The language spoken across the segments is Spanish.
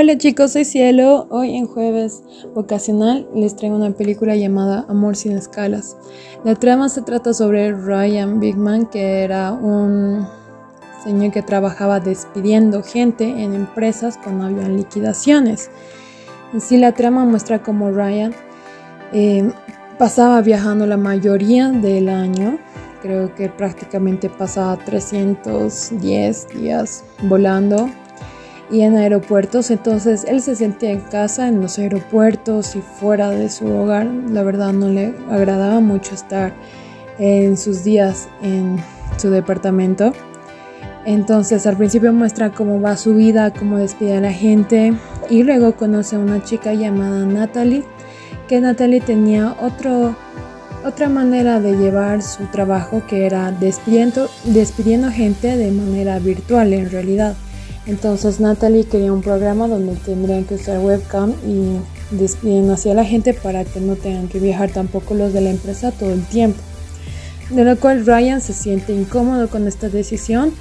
Hola chicos, soy Cielo. Hoy en jueves vocacional les traigo una película llamada Amor sin escalas. La trama se trata sobre Ryan Bigman, que era un señor que trabajaba despidiendo gente en empresas cuando había liquidaciones. En sí, la trama muestra cómo Ryan eh, pasaba viajando la mayoría del año. Creo que prácticamente pasaba 310 días volando y en aeropuertos, entonces él se sentía en casa en los aeropuertos y fuera de su hogar. La verdad no le agradaba mucho estar en sus días en su departamento. Entonces al principio muestra cómo va su vida, cómo despide a la gente y luego conoce a una chica llamada Natalie, que Natalie tenía otro, otra manera de llevar su trabajo que era despidiendo, despidiendo gente de manera virtual en realidad. Entonces Natalie quería un programa donde tendrían que usar webcam y despidiendo hacia la gente para que no tengan que viajar tampoco los de la empresa todo el tiempo. De lo cual Ryan se siente incómodo con esta decisión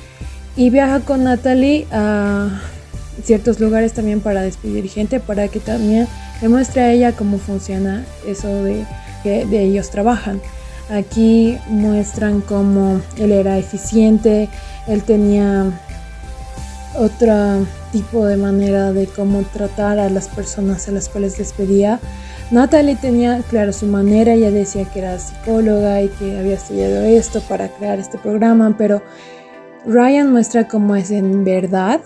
y viaja con Natalie a ciertos lugares también para despedir gente, para que también demuestre a ella cómo funciona eso de que de ellos trabajan. Aquí muestran cómo él era eficiente, él tenía otro tipo de manera de cómo tratar a las personas a las cuales despedía. Natalie tenía, claro, su manera, ella decía que era psicóloga y que había estudiado esto para crear este programa, pero Ryan muestra cómo es en verdad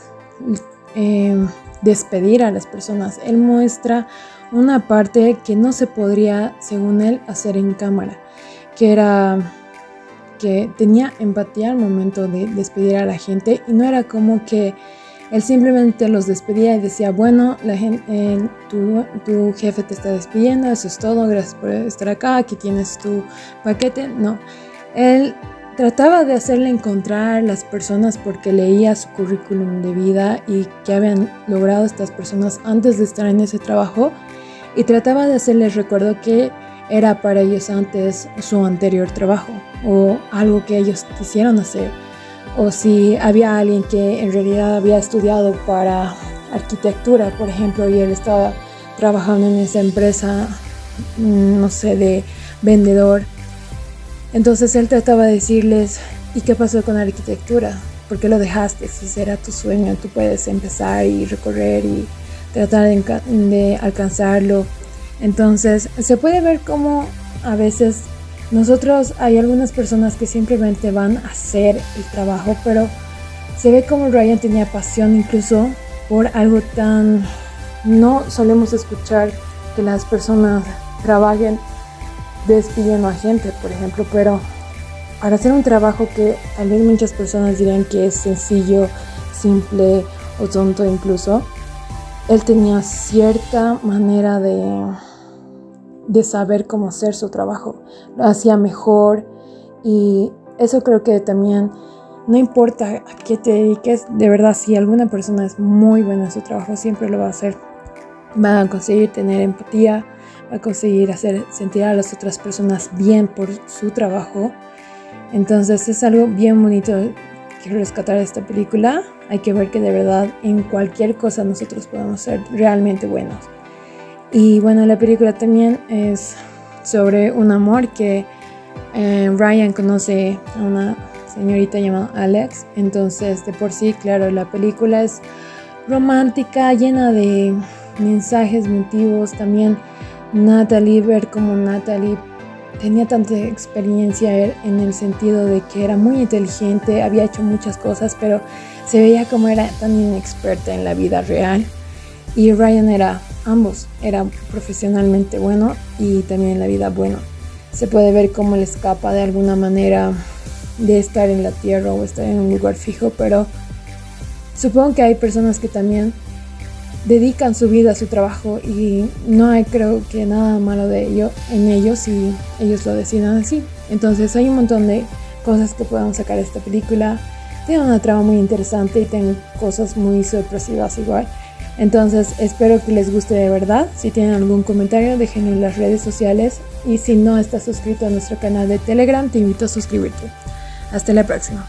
em, despedir a las personas. Él muestra una parte que no se podría, según él, hacer en cámara, que era que tenía empatía al momento de despedir a la gente y no era como que él simplemente los despedía y decía, bueno, la gente, eh, tu, tu, jefe te está despidiendo, eso es todo, gracias por estar acá, aquí tienes tu paquete. No, él trataba de hacerle encontrar las personas porque leía su currículum de vida y qué habían logrado estas personas antes de estar en ese trabajo y trataba de hacerles recuerdo que era para ellos antes su anterior trabajo o algo que ellos quisieron hacer. O si había alguien que en realidad había estudiado para arquitectura, por ejemplo, y él estaba trabajando en esa empresa, mm, no sé, de vendedor. Entonces él trataba de decirles, ¿y qué pasó con la arquitectura? ¿Por qué lo dejaste? Si era tu sueño, tú puedes empezar y recorrer y tratar de, de alcanzarlo. Entonces se puede ver cómo a veces nosotros hay algunas personas que simplemente van a hacer el trabajo, pero se ve como Ryan tenía pasión incluso por algo tan... No solemos escuchar que las personas trabajen despidiendo a gente, por ejemplo, pero para hacer un trabajo que vez muchas personas dirán que es sencillo, simple o tonto incluso, él tenía cierta manera de de saber cómo hacer su trabajo. Lo hacía mejor y eso creo que también no importa a qué te dediques, de verdad si alguna persona es muy buena en su trabajo, siempre lo va a hacer. Va a conseguir tener empatía, va a conseguir hacer sentir a las otras personas bien por su trabajo. Entonces es algo bien bonito que rescatar de esta película. Hay que ver que de verdad en cualquier cosa nosotros podemos ser realmente buenos. Y bueno, la película también es sobre un amor que eh, Ryan conoce a una señorita llamada Alex. Entonces, de por sí, claro, la película es romántica, llena de mensajes, motivos. También Natalie, ver como Natalie tenía tanta experiencia en el sentido de que era muy inteligente, había hecho muchas cosas, pero se veía como era tan inexperta en la vida real. Y Ryan era ambos, era profesionalmente bueno y también en la vida bueno. Se puede ver cómo le escapa de alguna manera de estar en la tierra o estar en un lugar fijo, pero supongo que hay personas que también dedican su vida a su trabajo y no hay creo que nada malo de ello en ellos si ellos lo decidan así. Entonces hay un montón de cosas que podemos sacar de esta película. Tiene una trama muy interesante y tiene cosas muy sorpresivas igual. Entonces espero que les guste de verdad. Si tienen algún comentario, déjenlo en las redes sociales. Y si no estás suscrito a nuestro canal de Telegram, te invito a suscribirte. Hasta la próxima.